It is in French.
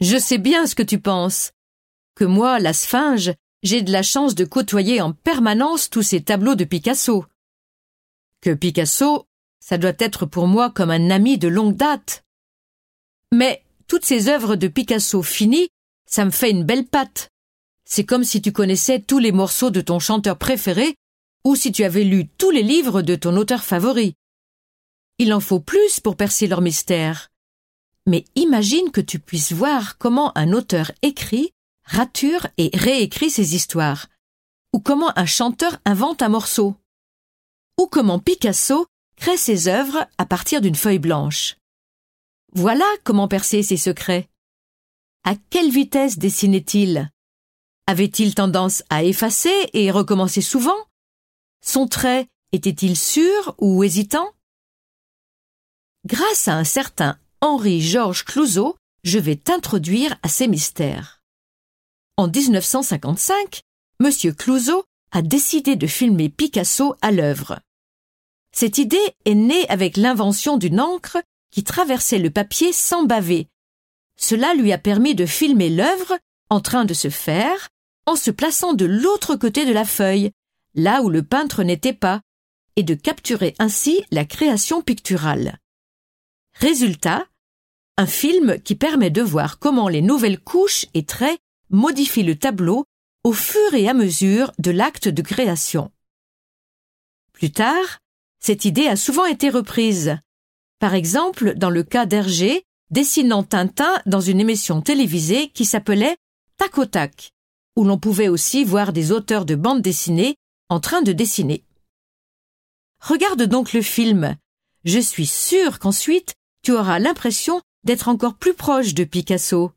Je sais bien ce que tu penses. Que moi, la sphinge, j'ai de la chance de côtoyer en permanence tous ces tableaux de Picasso. Que Picasso, ça doit être pour moi comme un ami de longue date. Mais toutes ces œuvres de Picasso finies, ça me fait une belle patte. C'est comme si tu connaissais tous les morceaux de ton chanteur préféré ou si tu avais lu tous les livres de ton auteur favori. Il en faut plus pour percer leur mystère. Mais imagine que tu puisses voir comment un auteur écrit, rature et réécrit ses histoires, ou comment un chanteur invente un morceau, ou comment Picasso crée ses œuvres à partir d'une feuille blanche. Voilà comment percer ses secrets. À quelle vitesse dessinait-il? Avait-il tendance à effacer et recommencer souvent? Son trait était-il sûr ou hésitant? Grâce à un certain Henri-Georges Clouzot, je vais t'introduire à ces mystères. En 1955, M. Clouzot a décidé de filmer Picasso à l'œuvre. Cette idée est née avec l'invention d'une encre qui traversait le papier sans baver. Cela lui a permis de filmer l'œuvre en train de se faire en se plaçant de l'autre côté de la feuille, là où le peintre n'était pas, et de capturer ainsi la création picturale. Résultat, un film qui permet de voir comment les nouvelles couches et traits modifient le tableau au fur et à mesure de l'acte de création. Plus tard, cette idée a souvent été reprise. Par exemple, dans le cas d'Hergé, dessinant Tintin dans une émission télévisée qui s'appelait Tac au tac, où l'on pouvait aussi voir des auteurs de bandes dessinées en train de dessiner. Regarde donc le film. Je suis sûre qu'ensuite tu auras l'impression d'être encore plus proche de Picasso.